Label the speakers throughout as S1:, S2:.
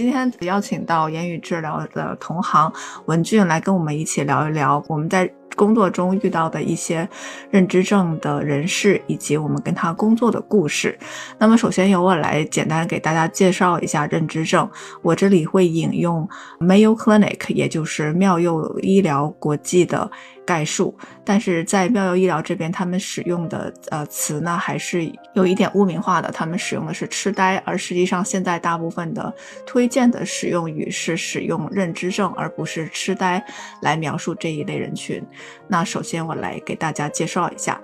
S1: 今天邀请到言语治疗的同行文俊来跟我们一起聊一聊我们在。工作中遇到的一些认知症的人士，以及我们跟他工作的故事。那么，首先由我来简单给大家介绍一下认知症。我这里会引用 Mayo Clinic，也就是妙佑医疗国际的概述。但是在妙佑医疗这边，他们使用的呃词呢，还是有一点污名化的。他们使用的是痴呆，而实际上现在大部分的推荐的使用语是使用认知症，而不是痴呆来描述这一类人群。那首先我来给大家介绍一下，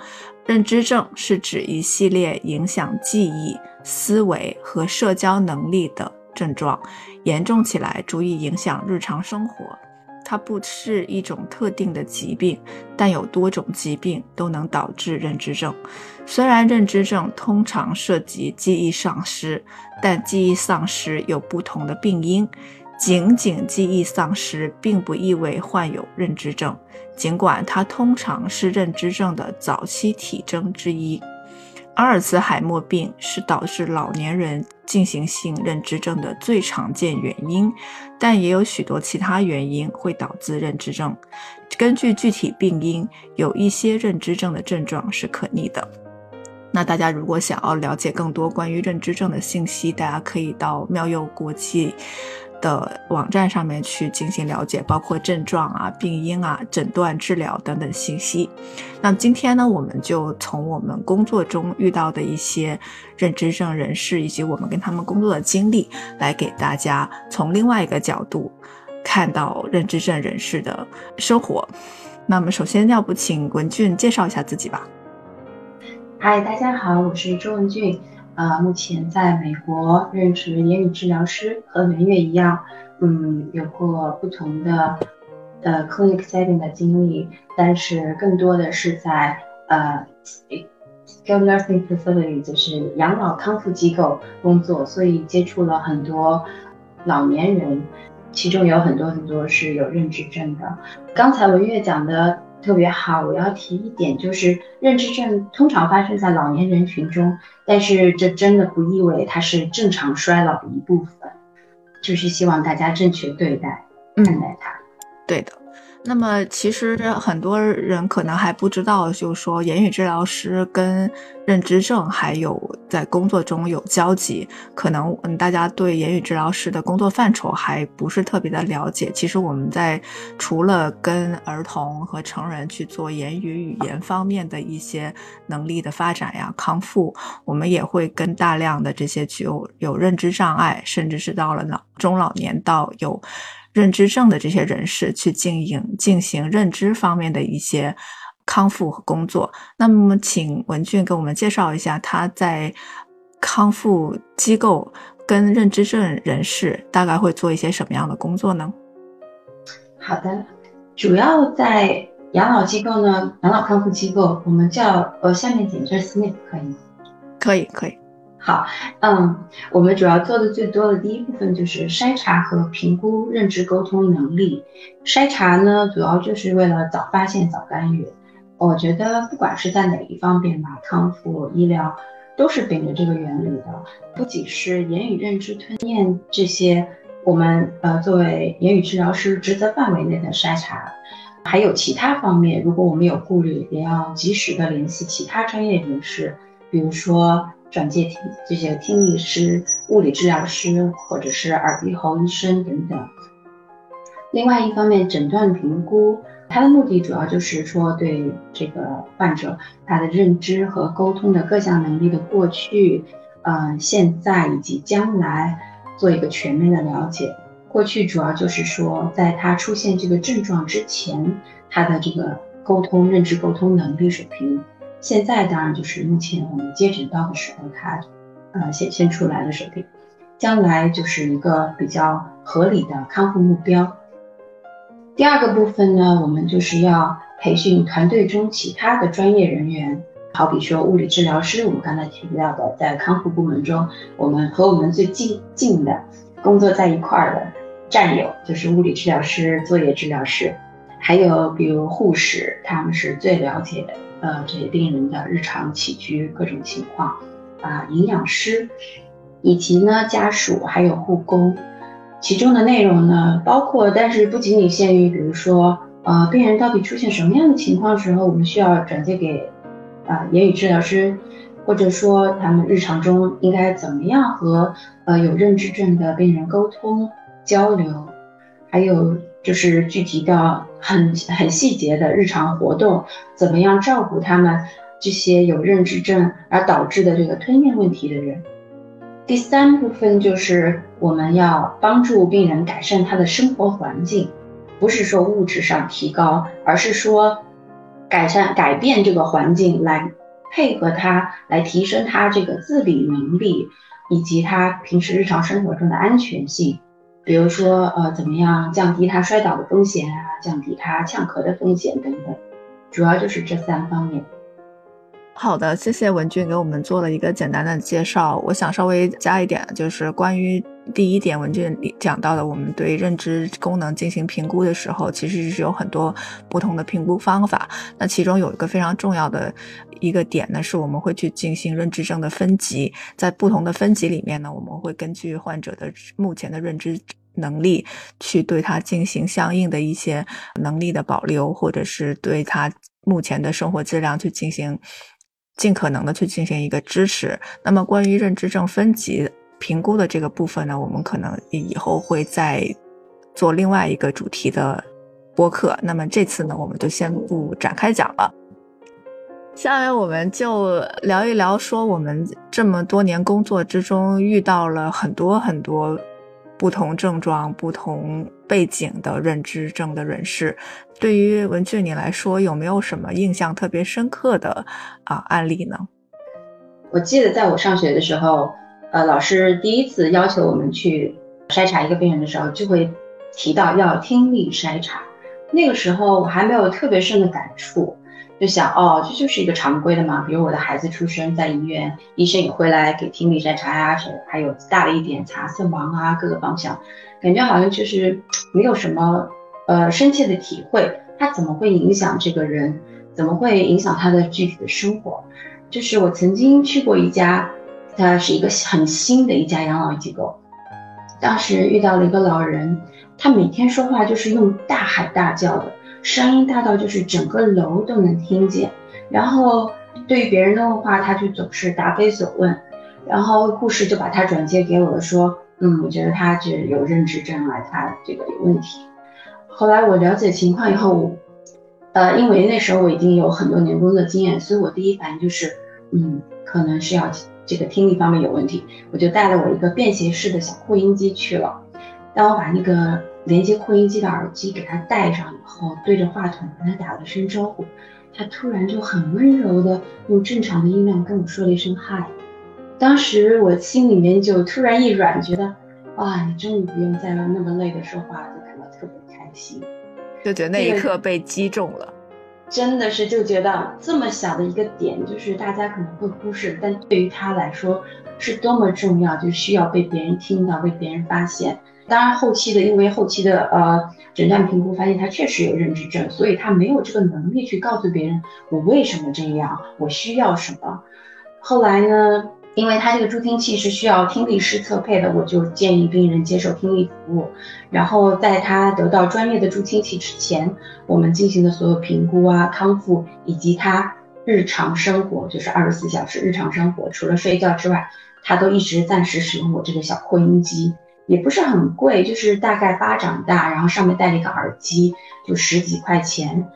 S1: 认知症是指一系列影响记忆、思维和社交能力的症状，严重起来足以影响日常生活。它不是一种特定的疾病，但有多种疾病都能导致认知症。虽然认知症通常涉及记忆丧失，但记忆丧失有不同的病因。仅仅记忆丧失并不意味患有认知症，尽管它通常是认知症的早期体征之一。阿尔茨海默病是导致老年人进行性认知症的最常见原因，但也有许多其他原因会导致认知症。根据具体病因，有一些认知症的症状是可逆的。那大家如果想要了解更多关于认知症的信息，大家可以到妙佑国际。的网站上面去进行了解，包括症状啊、病因啊、诊断、治疗等等信息。那今天呢，我们就从我们工作中遇到的一些认知症人士，以及我们跟他们工作的经历，来给大家从另外一个角度看到认知症人士的生活。那么，首先要不请文俊介绍一下自己吧。
S2: 嗨，大家好，我是周文俊。呃，目前在美国任职言语治疗师，和圆月一样，嗯，有过不同的呃 clinic setting 的经历，但是更多的是在呃 skilled nursing facility，就是养老康复机构工作，所以接触了很多老年人，其中有很多很多是有认知症的。刚才文月讲的。特别好，我要提一点，就是认知症通常发生在老年人群中，但是这真的不意味它是正常衰老的一部分，就是希望大家正确对待看待它。
S1: 对的。那么，其实很多人可能还不知道，就是说，言语治疗师跟认知症还有在工作中有交集。可能嗯，大家对言语治疗师的工作范畴还不是特别的了解。其实我们在除了跟儿童和成人去做言语语言方面的一些能力的发展呀、康复，我们也会跟大量的这些具有有认知障碍，甚至是到了老中老年到有。认知症的这些人士去进行进行认知方面的一些康复和工作。那么，请文俊给我们介绍一下他在康复机构跟认知症人士大概会做一些什么样的工作呢？
S2: 好的，主要在养老机构呢，养老康复机构，我们叫呃，下面简称 SNF，可以吗？
S1: 可以，可以。
S2: 好，嗯，我们主要做的最多的第一部分就是筛查和评估认知沟通能力。筛查呢，主要就是为了早发现、早干预。我觉得不管是在哪一方面吧，康复医疗都是秉着这个原理的。不仅是言语认知吞咽这些，我们呃作为言语治疗师职责范围内的筛查，还有其他方面，如果我们有顾虑，也要及时的联系其他专业人士，比如说。转介听这些听力师、物理治疗师或者是耳鼻喉医生等等。另外一方面，诊断评估它的目的主要就是说对这个患者他的认知和沟通的各项能力的过去、嗯现在以及将来做一个全面的了解。过去主要就是说在他出现这个症状之前，他的这个沟通认知沟通能力水平。现在当然就是目前我们接诊到的时候，他呃显现出来的水平，将来就是一个比较合理的康复目标。第二个部分呢，我们就是要培训团队中其他的专业人员，好比说物理治疗师，我们刚才提到的，在康复部门中，我们和我们最近近的工作在一块儿的战友，就是物理治疗师、作业治疗师，还有比如护士，他们是最了解的呃这些病人的日常起居各种情况，啊，营养师，以及呢家属还有护工。其中的内容呢，包括，但是不仅仅限于，比如说，呃，病人到底出现什么样的情况时候，我们需要转接给，啊，言语治疗师，或者说他们日常中应该怎么样和，呃，有认知症的病人沟通交流，还有就是具体到很很细节的日常活动，怎么样照顾他们这些有认知症而导致的这个吞咽问题的人。第三部分就是我们要帮助病人改善他的生活环境，不是说物质上提高，而是说改善改变这个环境来配合他，来提升他这个自理能力以及他平时日常生活中的安全性。比如说，呃，怎么样降低他摔倒的风险啊，降低他呛咳的风险等等，主要就是这三方面。
S1: 好的，谢谢文俊给我们做了一个简单的介绍。我想稍微加一点，就是关于第一点，文俊讲到的，我们对认知功能进行评估的时候，其实是有很多不同的评估方法。那其中有一个非常重要的一个点呢，是我们会去进行认知症的分级，在不同的分级里面呢，我们会根据患者的目前的认知能力，去对他进行相应的一些能力的保留，或者是对他目前的生活质量去进行。尽可能的去进行一个支持。那么关于认知症分级评估的这个部分呢，我们可能以后会再做另外一个主题的播客。那么这次呢，我们就先不展开讲了。下面我们就聊一聊，说我们这么多年工作之中遇到了很多很多。不同症状、不同背景的认知症的人士，对于文俊你来说，有没有什么印象特别深刻的啊案例呢？
S2: 我记得在我上学的时候，呃，老师第一次要求我们去筛查一个病人的时候，就会提到要听力筛查。那个时候我还没有特别深的感触。就想哦，这就是一个常规的嘛。比如我的孩子出生在医院，医生也会来给听力筛查呀，什还有大了一点查色盲啊，各个方向，感觉好像就是没有什么呃深切的体会，它怎么会影响这个人，怎么会影响他的具体的生活？就是我曾经去过一家，它是一个很新的一家养老机构，当时遇到了一个老人，他每天说话就是用大喊大叫的。声音大到就是整个楼都能听见，然后对于别人的问话，他就总是答非所问，然后护士就把他转接给我了，说，嗯，我觉得他这有认知障碍，他这个有问题。后来我了解情况以后，呃，因为那时候我已经有很多年工作经验，所以我第一反应就是，嗯，可能是要这个听力方面有问题，我就带了我一个便携式的小扩音机去了。当我把那个连接扩音机的耳机给他戴上以后，对着话筒跟他打了声招呼，他突然就很温柔的用正常的音量跟我说了一声嗨。当时我心里面就突然一软，觉得哇，你终于不用再那么累的说话，就感到特别开心，
S1: 就觉得那一刻被击中了。
S2: 真的是就觉得这么小的一个点，就是大家可能会忽视，但对于他来说是多么重要，就需要被别人听到，被别人发现。当然，后期的因为后期的呃诊断评估发现他确实有认知症，所以他没有这个能力去告诉别人我为什么这样，我需要什么。后来呢，因为他这个助听器是需要听力师测配的，我就建议病人接受听力服务。然后在他得到专业的助听器之前，我们进行的所有评估啊、康复以及他日常生活，就是二十四小时日常生活，除了睡觉之外，他都一直暂时使用我这个小扩音机。也不是很贵，就是大概巴掌大，然后上面带了一个耳机，就十几块钱，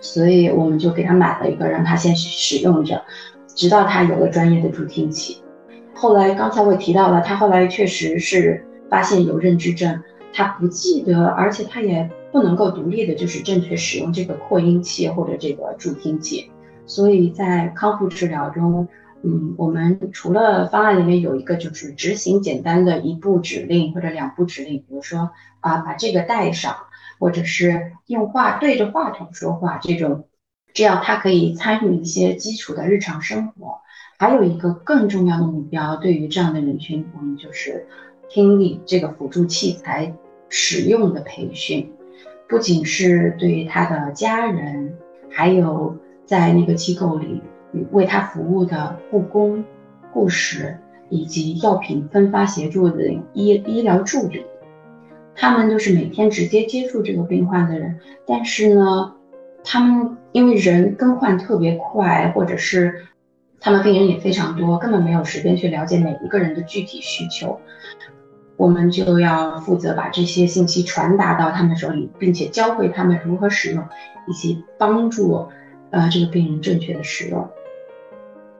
S2: 所以我们就给他买了一个，让他先使用着，直到他有了专业的助听器。后来刚才我也提到了，他后来确实是发现有认知症，他不记得，而且他也不不能够独立的，就是正确使用这个扩音器或者这个助听器。所以在康复治疗中，嗯，我们除了方案里面有一个就是执行简单的一步指令或者两步指令，比如说啊把这个带上，或者是用话对着话筒说话这种，这样他可以参与一些基础的日常生活。还有一个更重要的目标，对于这样的人群，我们就是听力这个辅助器材使用的培训，不仅是对于他的家人，还有在那个机构里为他服务的护工、护士以及药品分发协助的医医疗助理，他们都是每天直接接触这个病患的人，但是呢，他们因为人更换特别快，或者是。他们病人也非常多，根本没有时间去了解每一个人的具体需求。我们就要负责把这些信息传达到他们手里，并且教会他们如何使用，以及帮助呃这个病人正确的使用。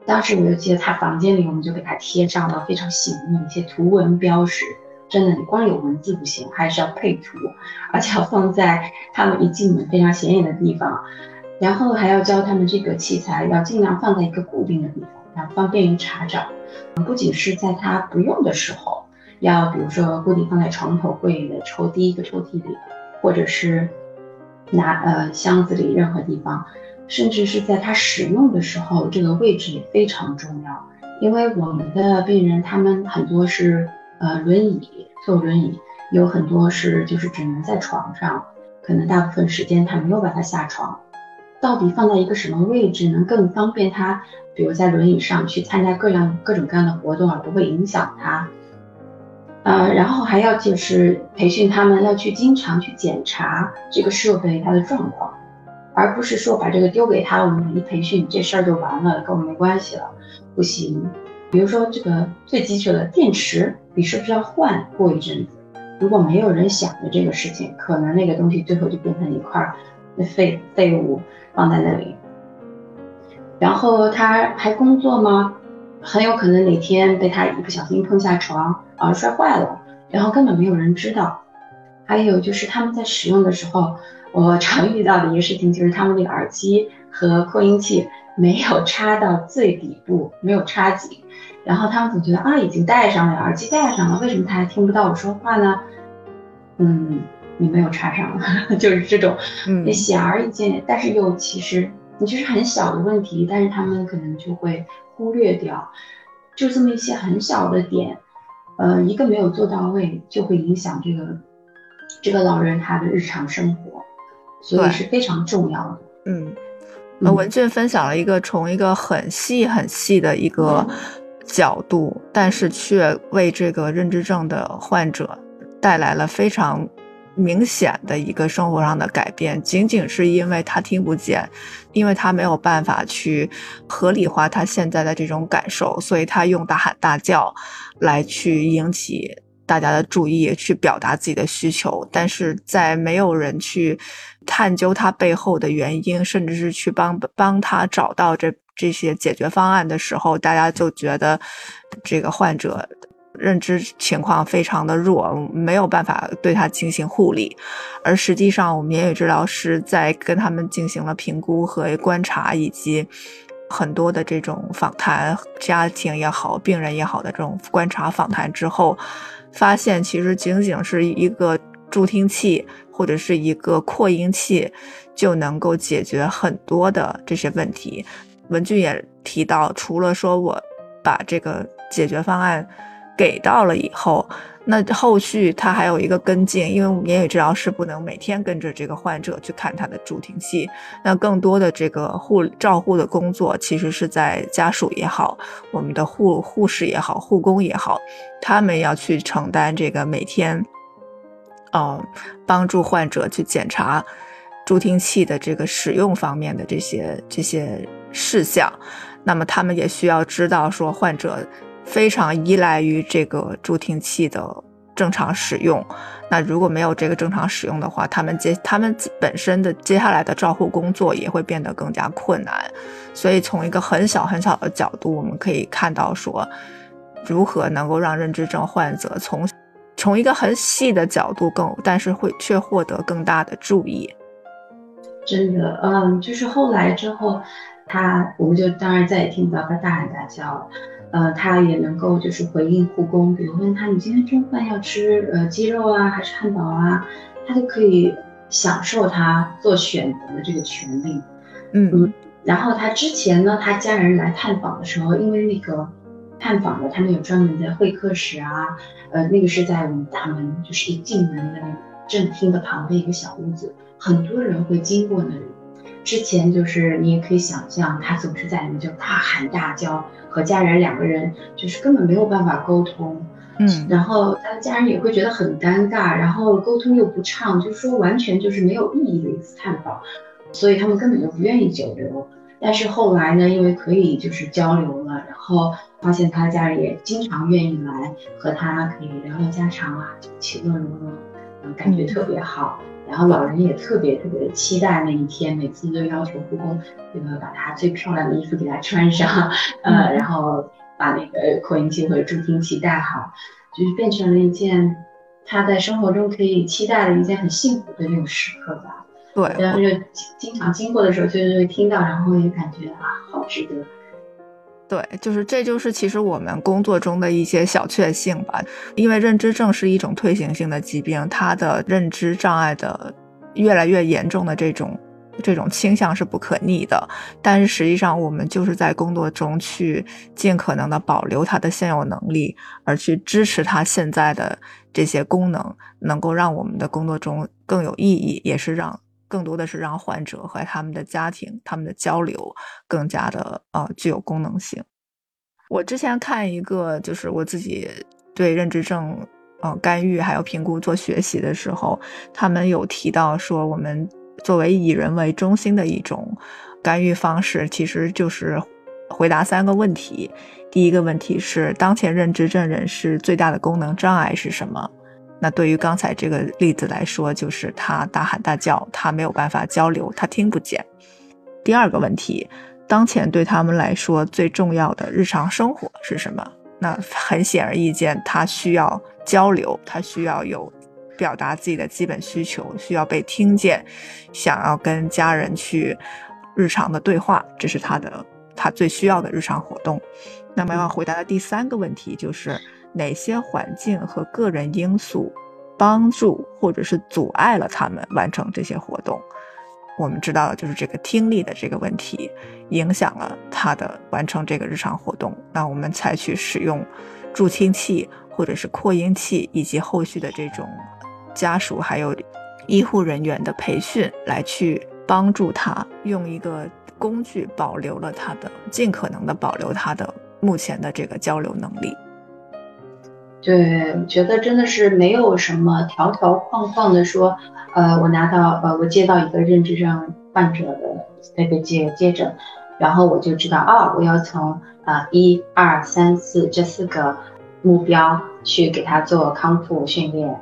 S2: 当时我就记得他房间里，我们就给他贴上了非常醒目的一些图文标识。真的，你光有文字不行，还是要配图，而且要放在他们一进门非常显眼的地方。然后还要教他们这个器材要尽量放在一个固定的地方，然后方便于查找。不仅是在他不用的时候，要比如说固定放在床头柜的抽第一个抽屉里，或者是拿呃箱子里任何地方，甚至是在他使用的时候，这个位置也非常重要。因为我们的病人他们很多是呃轮椅坐轮椅，有很多是就是只能在床上，可能大部分时间他没有办法下床。到底放在一个什么位置能更方便他？比如在轮椅上去参加各样各种各样的活动，而不会影响他。呃，然后还要就是培训他们要去经常去检查这个设备它的状况，而不是说把这个丢给他，我们一培训这事儿就完了，跟我们没关系了。不行。比如说这个最基础的电池，你是不是要换？过一阵子，如果没有人想着这个事情，可能那个东西最后就变成一块废废物。放在那里，然后他还工作吗？很有可能哪天被他一不小心碰下床，啊摔坏了，然后根本没有人知道。还有就是他们在使用的时候，我常遇到的一个事情就是他们那个耳机和扩音器没有插到最底部，没有插紧，然后他们总觉得啊已经戴上了，耳机戴上了，为什么他还听不到我说话呢？嗯。你没有插上，就是这种，嗯，显而易见，但是又其实你就是很小的问题，但是他们可能就会忽略掉，就这么一些很小的点，呃，一个没有做到位，就会影响这个这个老人他的日常生活，所以是非常重要的。
S1: 嗯，那文俊分享了一个从一个很细很细的一个角度，但是却为这个认知症的患者带来了非常。明显的一个生活上的改变，仅仅是因为他听不见，因为他没有办法去合理化他现在的这种感受，所以他用大喊大叫来去引起大家的注意，去表达自己的需求。但是在没有人去探究他背后的原因，甚至是去帮帮他找到这这些解决方案的时候，大家就觉得这个患者。认知情况非常的弱，没有办法对他进行护理，而实际上，我们言语治疗师在跟他们进行了评估和观察，以及很多的这种访谈，家庭也好，病人也好的这种观察访谈之后，发现其实仅仅是一个助听器或者是一个扩音器就能够解决很多的这些问题。文俊也提到，除了说我把这个解决方案。给到了以后，那后续他还有一个跟进，因为我们言语治疗师不能每天跟着这个患者去看他的助听器，那更多的这个护照护的工作，其实是在家属也好，我们的护护士也好，护工也好，他们要去承担这个每天，呃，帮助患者去检查助听器的这个使用方面的这些这些事项，那么他们也需要知道说患者。非常依赖于这个助听器的正常使用，那如果没有这个正常使用的话，他们接他们本身的接下来的照护工作也会变得更加困难。所以从一个很小很小的角度，我们可以看到说，如何能够让认知症患者从从一个很细的角度更，但是会却获得更大的注意。
S2: 真的，嗯，就是后来之后，他我们就当然再也听不到他大喊大叫了。呃，他也能够就是回应护工，比如问他你今天中饭要吃呃鸡肉啊还是汉堡啊，他就可以享受他做选择的这个权利。
S1: 嗯嗯。
S2: 然后他之前呢，他家人来探访的时候，因为那个探访的他们有专门的会客室啊，呃，那个是在我们大门就是一进门的正厅的旁边一个小屋子，很多人会经过那里。之前就是你也可以想象，他总是在里面就大喊大叫，和家人两个人就是根本没有办法沟通，
S1: 嗯，
S2: 然后他的家人也会觉得很尴尬，然后沟通又不畅，就是说完全就是没有意义的一次探访，所以他们根本就不愿意久留。但是后来呢，因为可以就是交流了，然后发现他家人也经常愿意来和他可以聊聊家常啊，其乐融融，嗯，感觉特别好。然后老人也特别特别的期待那一天，每次都要求护工这个把他最漂亮的衣服给他穿上，呃，然后把那个扩音器或者助听器戴好，就是变成了一件他在生活中可以期待的一件很幸福的那种时刻吧。
S1: 对，
S2: 然后就经常经过的时候，就是会听到，然后也感觉啊，好值得。
S1: 对，就是这就是其实我们工作中的一些小确幸吧。因为认知症是一种退行性的疾病，它的认知障碍的越来越严重的这种这种倾向是不可逆的。但是实际上，我们就是在工作中去尽可能的保留它的现有能力，而去支持它现在的这些功能，能够让我们的工作中更有意义，也是让。更多的是让患者和他们的家庭、他们的交流更加的呃具有功能性。我之前看一个，就是我自己对认知症呃干预还有评估做学习的时候，他们有提到说，我们作为以人为中心的一种干预方式，其实就是回答三个问题。第一个问题是，当前认知症人士最大的功能障碍是什么？那对于刚才这个例子来说，就是他大喊大叫，他没有办法交流，他听不见。第二个问题，当前对他们来说最重要的日常生活是什么？那很显而易见，他需要交流，他需要有表达自己的基本需求，需要被听见，想要跟家人去日常的对话，这是他的他最需要的日常活动。那么要回答的第三个问题就是。哪些环境和个人因素帮助或者是阻碍了他们完成这些活动？我们知道的就是这个听力的这个问题影响了他的完成这个日常活动。那我们采取使用助听器或者是扩音器，以及后续的这种家属还有医护人员的培训，来去帮助他用一个工具保留了他的尽可能的保留他的目前的这个交流能力。
S2: 对，我觉得真的是没有什么条条框框的说，呃，我拿到呃，我接到一个认知症患者的那个接接诊，然后我就知道啊，我要从啊一二三四这四个目标去给他做康复训练。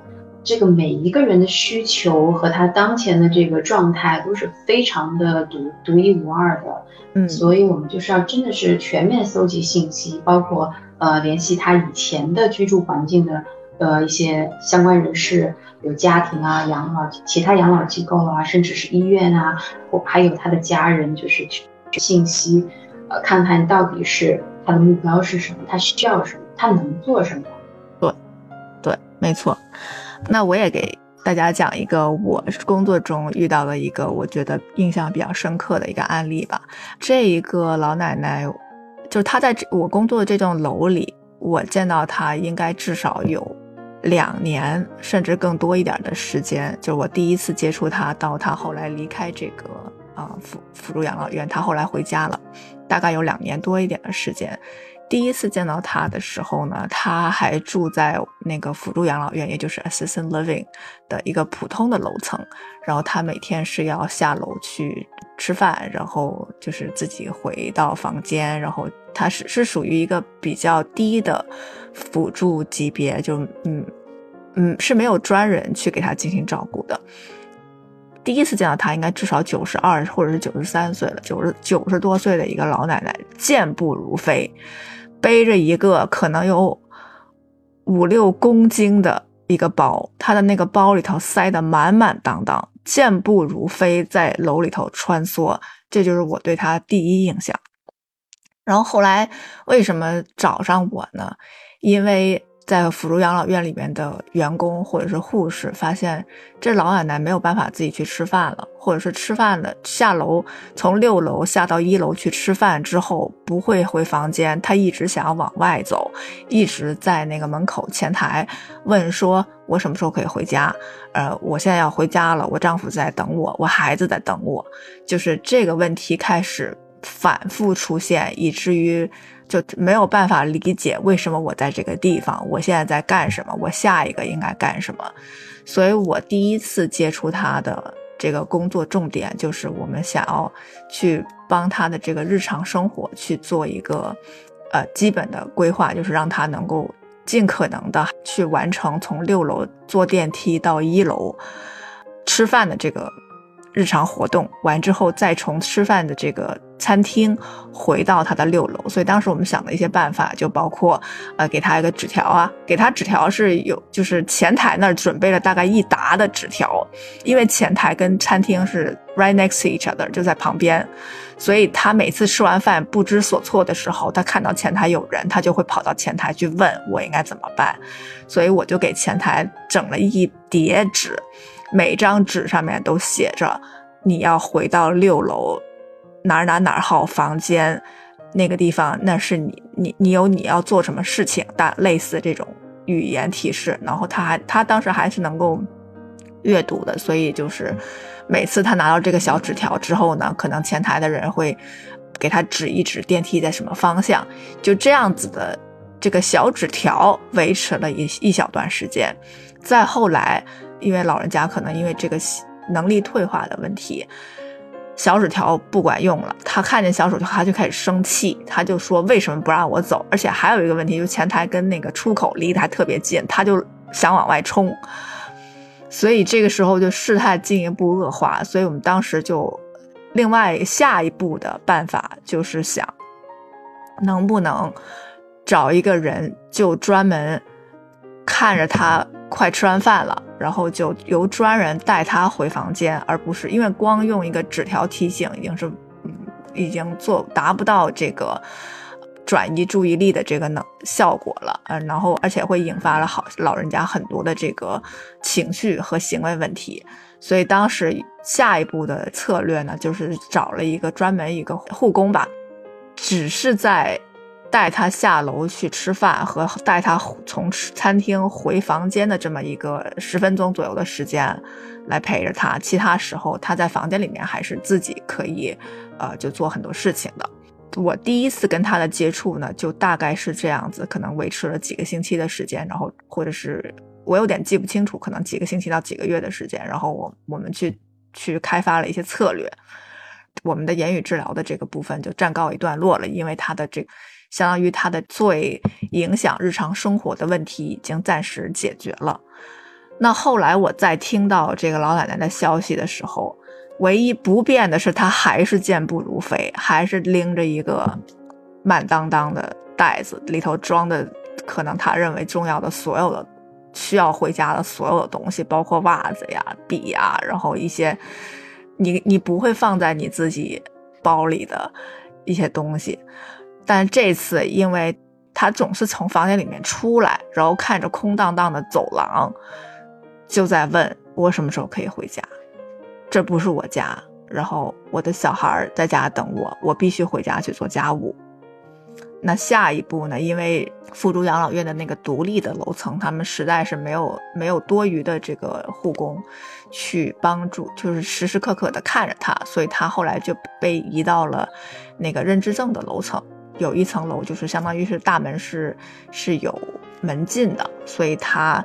S2: 这个每一个人的需求和他当前的这个状态都是非常的独独一无二的，
S1: 嗯，
S2: 所以我们就是要真的是全面搜集信息，包括。呃，联系他以前的居住环境的呃一些相关人士，有家庭啊、养老、其他养老机构啊，甚至是医院啊，或还有他的家人，就是去信息，呃，看看到底是他的目标是什么，他需要什么，他能做什么。
S1: 对，对，没错。那我也给大家讲一个我工作中遇到的一个我觉得印象比较深刻的一个案例吧。这一个老奶奶。就是他在我工作的这栋楼里，我见到他应该至少有两年，甚至更多一点的时间。就是我第一次接触他，到他后来离开这个啊辅辅助养老院，他后来回家了，大概有两年多一点的时间。第一次见到他的时候呢，他还住在那个辅助养老院，也就是 assisted living 的一个普通的楼层。然后他每天是要下楼去吃饭，然后就是自己回到房间。然后他是是属于一个比较低的辅助级别，就嗯嗯是没有专人去给他进行照顾的。第一次见到他，应该至少九十二或者是九十三岁了，九十九十多岁的一个老奶奶，健步如飞。背着一个可能有五六公斤的一个包，他的那个包里头塞得满满当当，健步如飞，在楼里头穿梭。这就是我对他第一印象。然后后来为什么找上我呢？因为。在辅助养老院里面的员工或者是护士发现，这老奶奶没有办法自己去吃饭了，或者是吃饭的下楼从六楼下到一楼去吃饭之后不会回房间，她一直想要往外走，一直在那个门口前台问说：“我什么时候可以回家？呃，我现在要回家了，我丈夫在等我，我孩子在等我。”就是这个问题开始反复出现，以至于。就没有办法理解为什么我在这个地方，我现在在干什么，我下一个应该干什么。所以我第一次接触他的这个工作重点，就是我们想要去帮他的这个日常生活去做一个呃基本的规划，就是让他能够尽可能的去完成从六楼坐电梯到一楼吃饭的这个日常活动，完之后再从吃饭的这个。餐厅回到他的六楼，所以当时我们想的一些办法就包括，呃，给他一个纸条啊，给他纸条是有，就是前台那儿准备了大概一沓的纸条，因为前台跟餐厅是 right next to each other，就在旁边，所以他每次吃完饭不知所措的时候，他看到前台有人，他就会跑到前台去问我应该怎么办，所以我就给前台整了一叠纸，每张纸上面都写着你要回到六楼。哪儿哪哪儿号房间，那个地方那是你你你有你要做什么事情，但类似这种语言提示，然后他还他当时还是能够阅读的，所以就是每次他拿到这个小纸条之后呢，可能前台的人会给他指一指电梯在什么方向，就这样子的这个小纸条维持了一一小段时间，再后来，因为老人家可能因为这个能力退化的问题。小纸条不管用了，他看见小纸条他就开始生气，他就说为什么不让我走？而且还有一个问题，就前台跟那个出口离得还特别近，他就想往外冲，所以这个时候就事态进一步恶化。所以我们当时就另外下一步的办法就是想，能不能找一个人就专门看着他。快吃完饭了，然后就由专人带他回房间，而不是因为光用一个纸条提醒已经是，嗯，已经做达不到这个转移注意力的这个能效果了，嗯，然后而且会引发了好老人家很多的这个情绪和行为问题，所以当时下一步的策略呢，就是找了一个专门一个护工吧，只是在。带他下楼去吃饭和带他从餐厅回房间的这么一个十分钟左右的时间，来陪着他。其他时候他在房间里面还是自己可以，呃，就做很多事情的。我第一次跟他的接触呢，就大概是这样子，可能维持了几个星期的时间，然后或者是我有点记不清楚，可能几个星期到几个月的时间，然后我我们去去开发了一些策略，我们的言语治疗的这个部分就暂告一段落了，因为他的这。相当于他的最影响日常生活的问题已经暂时解决了。那后来我在听到这个老奶奶的消息的时候，唯一不变的是她还是健步如飞，还是拎着一个满当当的袋子，里头装的可能她认为重要的所有的需要回家的所有的东西，包括袜子呀、笔呀，然后一些你你不会放在你自己包里的一些东西。但这次，因为他总是从房间里面出来，然后看着空荡荡的走廊，就在问我什么时候可以回家。这不是我家，然后我的小孩在家等我，我必须回家去做家务。那下一步呢？因为附中养老院的那个独立的楼层，他们实在是没有没有多余的这个护工去帮助，就是时时刻刻的看着他，所以他后来就被移到了那个认知症的楼层。有一层楼，就是相当于是大门是是有门禁的，所以他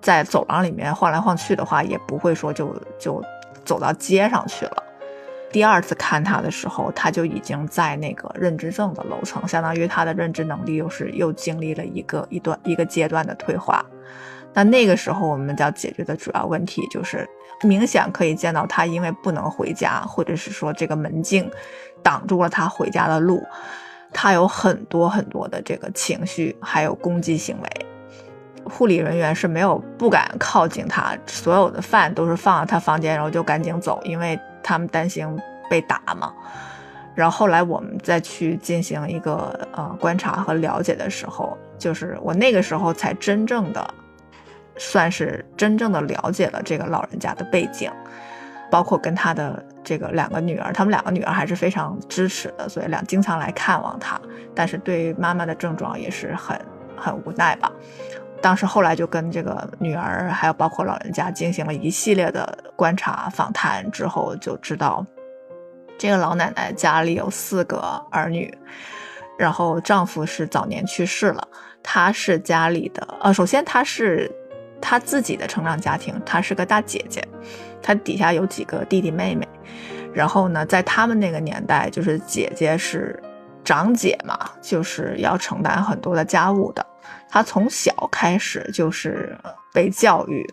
S1: 在走廊里面晃来晃去的话，也不会说就就走到街上去了。第二次看他的时候，他就已经在那个认知症的楼层，相当于他的认知能力又是又经历了一个一段一个阶段的退化。那那个时候我们要解决的主要问题就是，明显可以见到他因为不能回家，或者是说这个门禁挡住了他回家的路。他有很多很多的这个情绪，还有攻击行为，护理人员是没有不敢靠近他，所有的饭都是放到他房间，然后就赶紧走，因为他们担心被打嘛。然后后来我们再去进行一个呃观察和了解的时候，就是我那个时候才真正的算是真正的了解了这个老人家的背景，包括跟他的这个两个女儿，他们两个女儿还是非常支持的，所以两经常来看望他，但是对妈妈的症状也是很很无奈吧。当时后来就跟这个女儿还有包括老人家进行了一系列的观察访谈之后，就知道。这个老奶奶家里有四个儿女，然后丈夫是早年去世了。她是家里的，呃，首先她是她自己的成长家庭，她是个大姐姐，她底下有几个弟弟妹妹。然后呢，在他们那个年代，就是姐姐是长姐嘛，就是要承担很多的家务的。她从小开始就是被教育，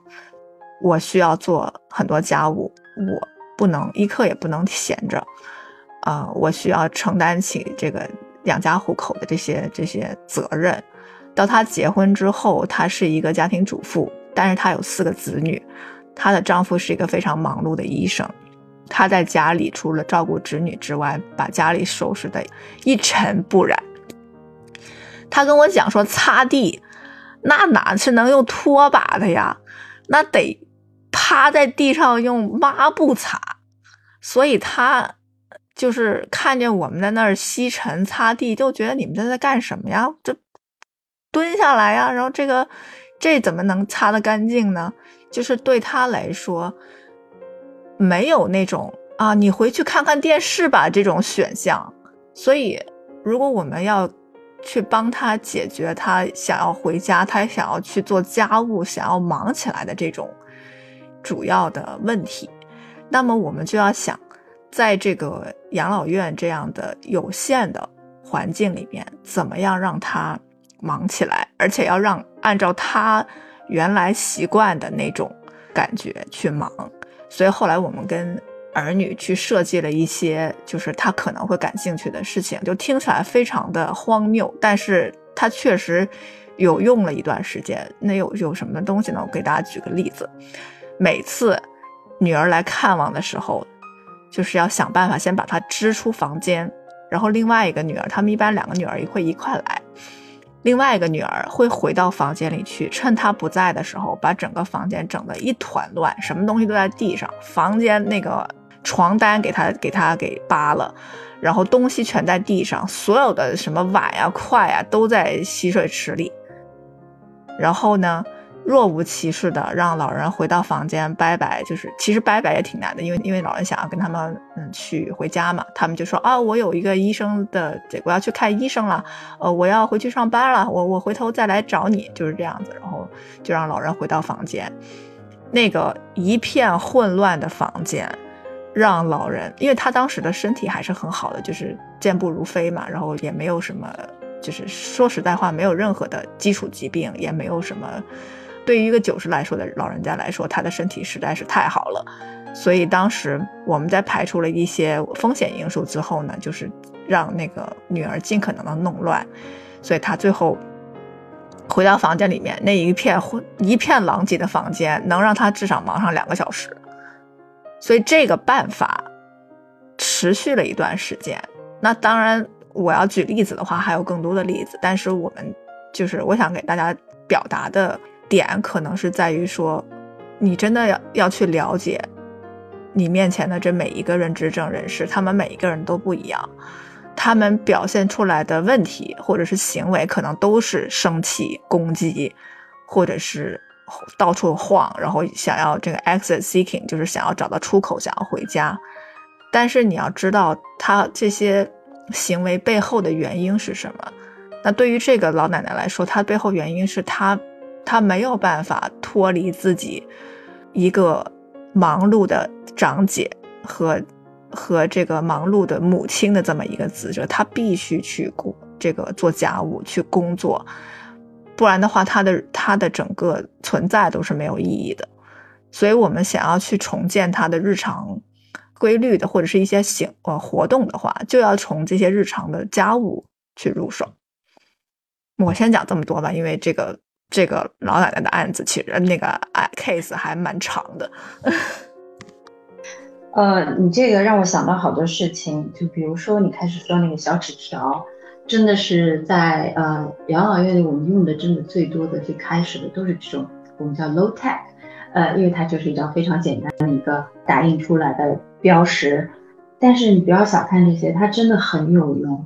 S1: 我需要做很多家务，我。不能一刻也不能闲着，啊，我需要承担起这个养家糊口的这些这些责任。到她结婚之后，她是一个家庭主妇，但是她有四个子女，她的丈夫是一个非常忙碌的医生，她在家里除了照顾子女之外，把家里收拾的一尘不染。她跟我讲说，擦地那哪是能用拖把的呀，那得。趴在地上用抹布擦，所以她就是看见我们在那儿吸尘擦地，就觉得你们在在干什么呀？这蹲下来呀，然后这个这怎么能擦得干净呢？就是对他来说，没有那种啊，你回去看看电视吧这种选项。所以，如果我们要去帮他解决他想要回家，他想要去做家务，想要忙起来的这种。主要的问题，那么我们就要想，在这个养老院这样的有限的环境里面，怎么样让他忙起来，而且要让按照他原来习惯的那种感觉去忙。所以后来我们跟儿女去设计了一些，就是他可能会感兴趣的事情，就听起来非常的荒谬，但是他确实有用了一段时间。那有有什么东西呢？我给大家举个例子。每次女儿来看望的时候，就是要想办法先把她支出房间，然后另外一个女儿，他们一般两个女儿也会一块来，另外一个女儿会回到房间里去，趁她不在的时候，把整个房间整得一团乱，什么东西都在地上，房间那个床单给她给她给扒了，然后东西全在地上，所有的什么碗呀、筷呀都在洗水池里，然后呢？若无其事的让老人回到房间拜拜，就是其实拜拜也挺难的，因为因为老人想要跟他们嗯去回家嘛，他们就说啊，我有一个医生的我要去看医生了，呃，我要回去上班了，我我回头再来找你，就是这样子，然后就让老人回到房间，那个一片混乱的房间，让老人，因为他当时的身体还是很好的，就是健步如飞嘛，然后也没有什么，就是说实在话，没有任何的基础疾病，也没有什么。对于一个九十来说的老人家来说，他的身体实在是太好了，所以当时我们在排除了一些风险因素之后呢，就是让那个女儿尽可能的弄乱，所以他最后回到房间里面，那一片混一片狼藉的房间，能让他至少忙上两个小时，所以这个办法持续了一段时间。那当然，我要举例子的话，还有更多的例子，但是我们就是我想给大家表达的。点可能是在于说，你真的要要去了解你面前的这每一个认知症人士，他们每一个人都不一样，他们表现出来的问题或者是行为，可能都是生气、攻击，或者是到处晃，然后想要这个 exit seeking，就是想要找到出口，想要回家。但是你要知道，他这些行为背后的原因是什么？那对于这个老奶奶来说，她背后原因是她。他没有办法脱离自己一个忙碌的长姐和和这个忙碌的母亲的这么一个职责，他必须去这个做家务去工作，不然的话，他的他的整个存在都是没有意义的。所以，我们想要去重建他的日常规律的或者是一些行呃活动的话，就要从这些日常的家务去入手。我先讲这么多吧，因为这个。这个老奶奶的案子，其实那个案 case 还蛮长的。
S2: 呃，你这个让我想到好多事情，就比如说你开始说那个小纸条，真的是在呃养老院里我们用的真的最多的、最开始的都是这种我们叫 low tech，呃，因为它就是一张非常简单的一个打印出来的标识。但是你不要小看这些，它真的很有用，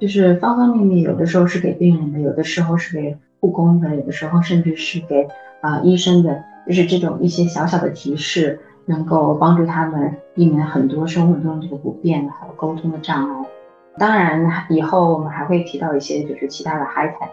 S2: 就是方方面面，有的时候是给病人的，有的时候是给护工的，有的时候甚至是给啊医生的，就是这种一些小小的提示，能够帮助他们避免很多生活中这个不便还有沟通的障碍。当然，以后我们还会提到一些就是其他的 high tech。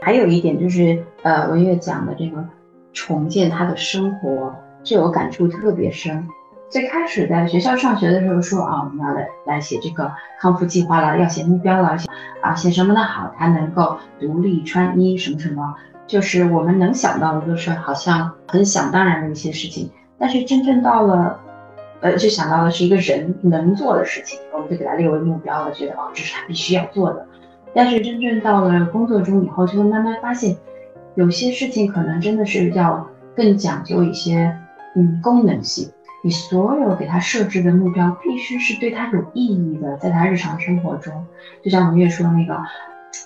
S2: 还有一点就是呃文月讲的这个重建他的生活，这我感触特别深。最开始在学校上学的时候说啊，我们要来来写这个康复计划了，要写目标了，啊写什么的好，他能够独立穿衣什么什么，就是我们能想到的都是好像很想当然的一些事情。但是真正到了，呃，就想到的是一个人能做的事情，我们就给他列为目标了，觉得哦这是他必须要做的。但是真正到了工作中以后，就会慢慢发现，有些事情可能真的是要更讲究一些，嗯，功能性。你所有给他设置的目标必须是对他有意义的，在他日常生活中，就像文月说那个，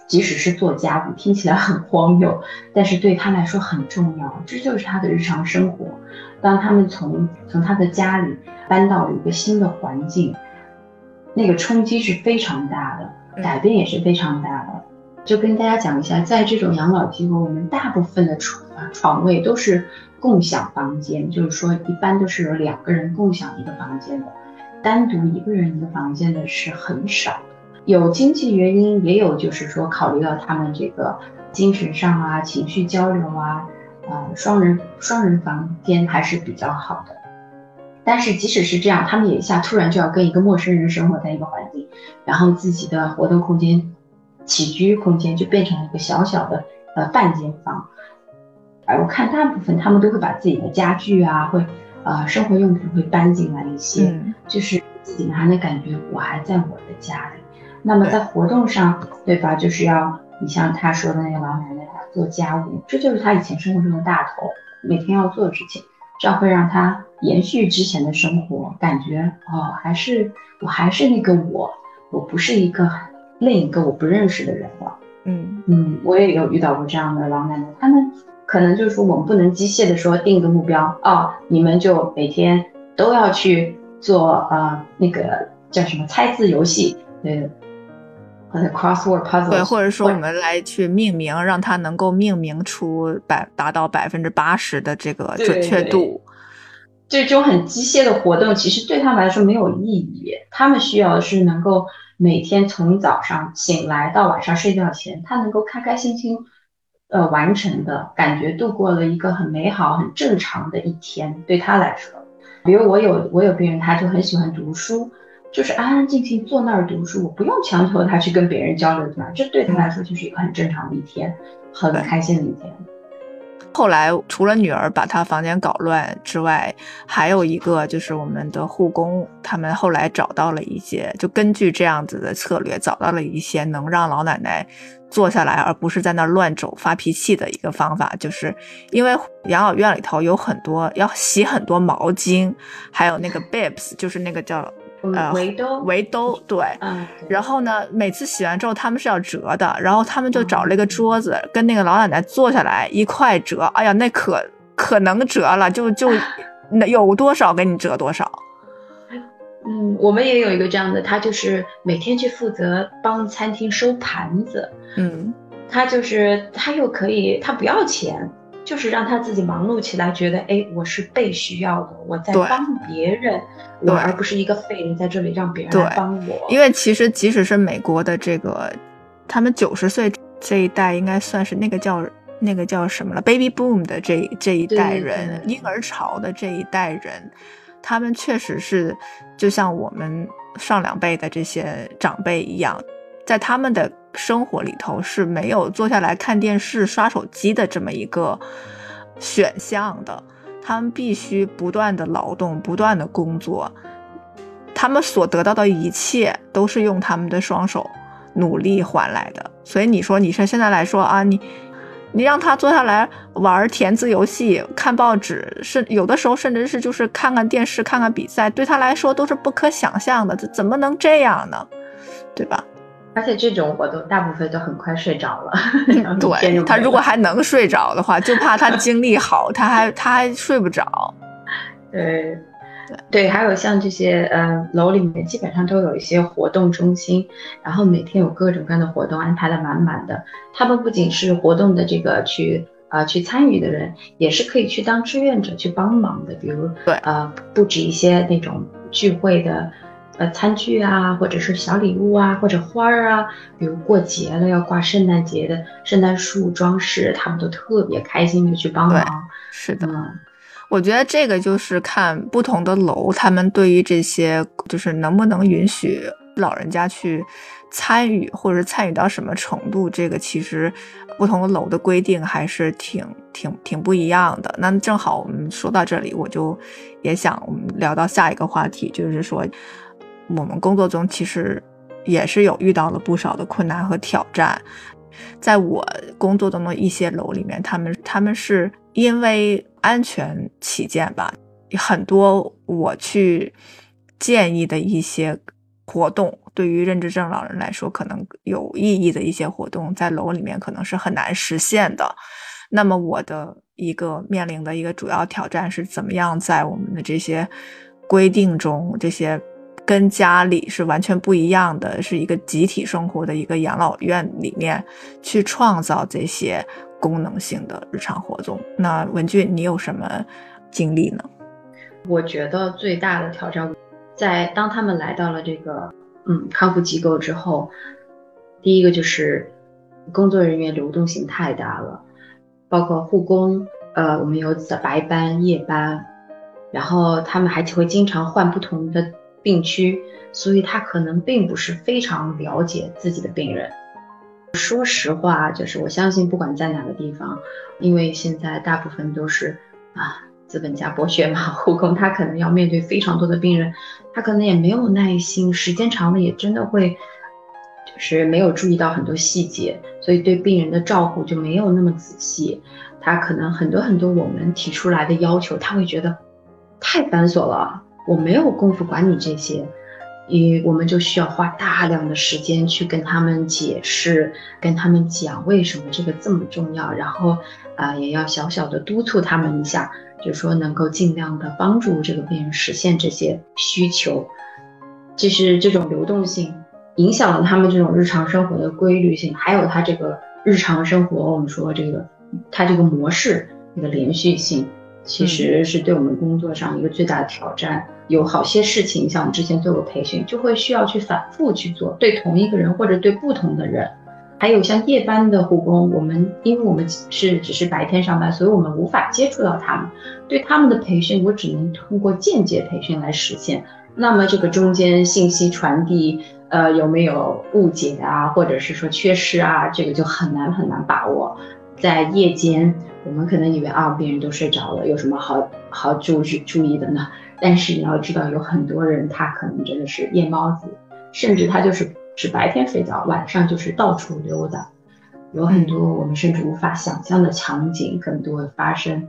S2: 即使是做家务，听起来很荒谬，但是对他来说很重要，这就是他的日常生活。当他们从从他的家里搬到了一个新的环境，那个冲击是非常大的，改变也是非常大的。就跟大家讲一下，在这种养老机构，我们大部分的床床位都是。共享房间，就是说一般都是有两个人共享一个房间的，单独一个人一个房间的是很少的。有经济原因，也有就是说考虑到他们这个精神上啊、情绪交流啊，呃，双人双人房间还是比较好的。但是即使是这样，他们也一下突然就要跟一个陌生人生活在一个环境，然后自己的活动空间、起居空间就变成了一个小小的呃半间房。我看大部分他们都会把自己的家具啊，会，呃，生活用品会搬进来一些，就是自己还能感觉我还在我的家里。那么在活动上，对吧？就是要你像他说的那个老奶奶，她做家务，这就是他以前生活中的大头，每天要做的事情，这样会让他延续之前的生活，感觉哦，还是我还是那个我，我不是一个另一个我不认识的人了。嗯嗯，我也有遇到过这样的老奶奶，他们。可能就是说，我们不能机械的说定一个目标啊，你们就每天都要去做啊，那个叫什么猜字游戏，对，或者 crossword puzzle，
S1: 对，或者说我们来去命名，让它能够命名出百达到百分之八十的这个准确度。
S2: 这种很机械的活动，其实对他们来说没有意义。他们需要的是能够每天从早上醒来到晚上睡觉前，他能够开开心心。呃，完成的感觉，度过了一个很美好、很正常的一天，对他来说。比如我有我有病人，他就很喜欢读书，就是安安静静坐那儿读书，我不用强求他去跟别人交流，对吧？这对他来说就是一个很正常的一天，很开心的一天。
S1: 后来除了女儿把他房间搞乱之外，还有一个就是我们的护工，他们后来找到了一些，就根据这样子的策略，找到了一些能让老奶奶坐下来，而不是在那乱走发脾气的一个方法。就是因为养老院里头有很多要洗很多毛巾，还有那个 bibs，就是那个叫。
S2: 呃，围兜，
S1: 围兜，对，嗯，然后呢，每次洗完之后，他们是要折的，然后他们就找了一个桌子，跟那个老奶奶坐下来一块折，哎呀，那可可能折了，就就那有多少给你折多少。
S2: 嗯，我们也有一个这样的，他就是每天去负责帮餐厅收盘子，
S1: 嗯，
S2: 他就是他又可以，他不要钱。就是让他自己忙碌起来，觉得哎，我是被需要的，我在帮别人，我而不是一个废人在这里让别人来帮我。
S1: 因为其实即使是美国的这个，他们九十岁这一代应该算是那个叫那个叫什么了，baby boom 的这这一代人，婴儿潮的这一代人，他们确实是就像我们上两辈的这些长辈一样，在他们的。生活里头是没有坐下来看电视、刷手机的这么一个选项的，他们必须不断的劳动、不断的工作，他们所得到的一切都是用他们的双手努力换来的。所以你说，你说现在来说啊，你你让他坐下来玩填字游戏、看报纸，是有的时候甚至是就是看看电视、看看比赛，对他来说都是不可想象的。这怎么能这样呢？对吧？
S2: 而且这种我都大部分都很快睡着了。
S1: 对他如果还能睡着的话，就怕他精力好，他还 他还睡不着。
S2: 对。对，还有像这些，呃，楼里面基本上都有一些活动中心，然后每天有各种各样的活动安排的满满的。他们不仅是活动的这个去，呃，去参与的人，也是可以去当志愿者去帮忙的。比如，
S1: 对，
S2: 呃，布置一些那种聚会的，呃，餐具啊，或者是小礼物啊，或者花儿啊。比如过节了要挂圣诞节的圣诞树装饰，他们都特别开心的去帮忙。
S1: 是的。我觉得这个就是看不同的楼，他们对于这些就是能不能允许老人家去参与，或者参与到什么程度，这个其实不同的楼的规定还是挺挺挺不一样的。那正好我们说到这里，我就也想我们聊到下一个话题，就是说我们工作中其实也是有遇到了不少的困难和挑战。在我工作中的一些楼里面，他们他们是因为安全起见吧，很多我去建议的一些活动，对于认知症老人来说可能有意义的一些活动，在楼里面可能是很难实现的。那么我的一个面临的一个主要挑战是，怎么样在我们的这些规定中，这些。跟家里是完全不一样的，是一个集体生活的一个养老院里面去创造这些功能性的日常活动。那文俊，你有什么经历呢？
S2: 我觉得最大的挑战，在当他们来到了这个嗯康复机构之后，第一个就是工作人员流动性太大了，包括护工，呃，我们有白班、夜班，然后他们还会经常换不同的。病区，所以他可能并不是非常了解自己的病人。说实话，就是我相信，不管在哪个地方，因为现在大部分都是啊资本家剥削嘛，护工他可能要面对非常多的病人，他可能也没有耐心，时间长了也真的会就是没有注意到很多细节，所以对病人的照顾就没有那么仔细。他可能很多很多我们提出来的要求，他会觉得太繁琐了。我没有功夫管你这些，因我们就需要花大量的时间去跟他们解释，跟他们讲为什么这个这么重要，然后啊，也要小小的督促他们一下，就说能够尽量的帮助这个病人实现这些需求。这是这种流动性影响了他们这种日常生活的规律性，还有他这个日常生活，我们说这个他这个模式一个连续性。其实是对我们工作上一个最大的挑战。有好些事情，像我们之前做过培训，就会需要去反复去做，对同一个人或者对不同的人。还有像夜班的护工，我们因为我们是只是白天上班，所以我们无法接触到他们。对他们的培训，我只能通过间接培训来实现。那么这个中间信息传递，呃，有没有误解啊，或者是说缺失啊，这个就很难很难把握。在夜间。我们可能以为啊，病人都睡着了，有什么好好注注注意的呢？但是你要知道，有很多人他可能真的是夜猫子，甚至他就是是白天睡觉，晚上就是到处溜达，有很多我们甚至无法想象的场景可能都会发生。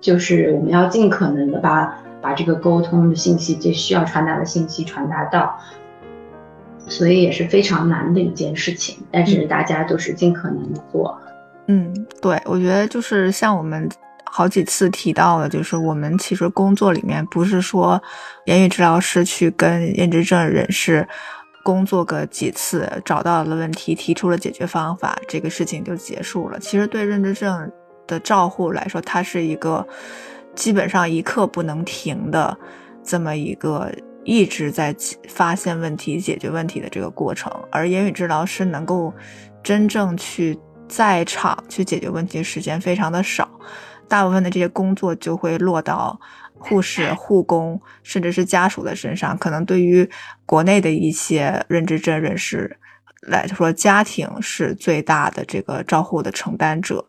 S2: 就是我们要尽可能的把把这个沟通的信息，这需要传达的信息传达到，所以也是非常难的一件事情。但是大家都是尽可能的做。
S1: 嗯，对，我觉得就是像我们好几次提到的，就是我们其实工作里面不是说言语治疗师去跟认知症人士工作个几次，找到了问题，提出了解决方法，这个事情就结束了。其实对认知症的照护来说，它是一个基本上一刻不能停的这么一个一直在发现问题、解决问题的这个过程，而言语治疗师能够真正去。在场去解决问题的时间非常的少，大部分的这些工作就会落到护士、护工，甚至是家属的身上。可能对于国内的一些认知症人士来说，家庭是最大的这个照护的承担者。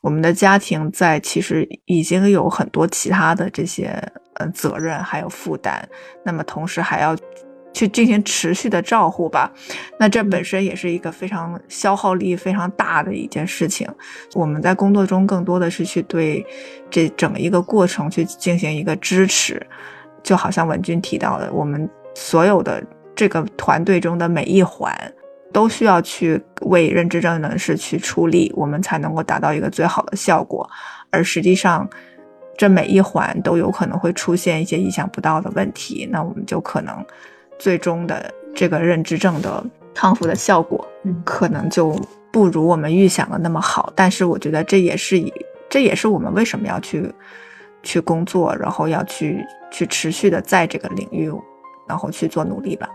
S1: 我们的家庭在其实已经有很多其他的这些呃责任还有负担，那么同时还要去进行持续的照护吧。那这本身也是一个非常消耗力非常大的一件事情。我们在工作中更多的是去对这整一个过程去进行一个支持，就好像文军提到的，我们所有的这个团队中的每一环。都需要去为认知症人士去出力，我们才能够达到一个最好的效果。而实际上，这每一环都有可能会出现一些意想不到的问题，那我们就可能最终的这个认知症的康复的效果，可能就不如我们预想的那么好。但是我觉得这也是以这也是我们为什么要去去工作，然后要去去持续的在这个领域，然后去做努力吧。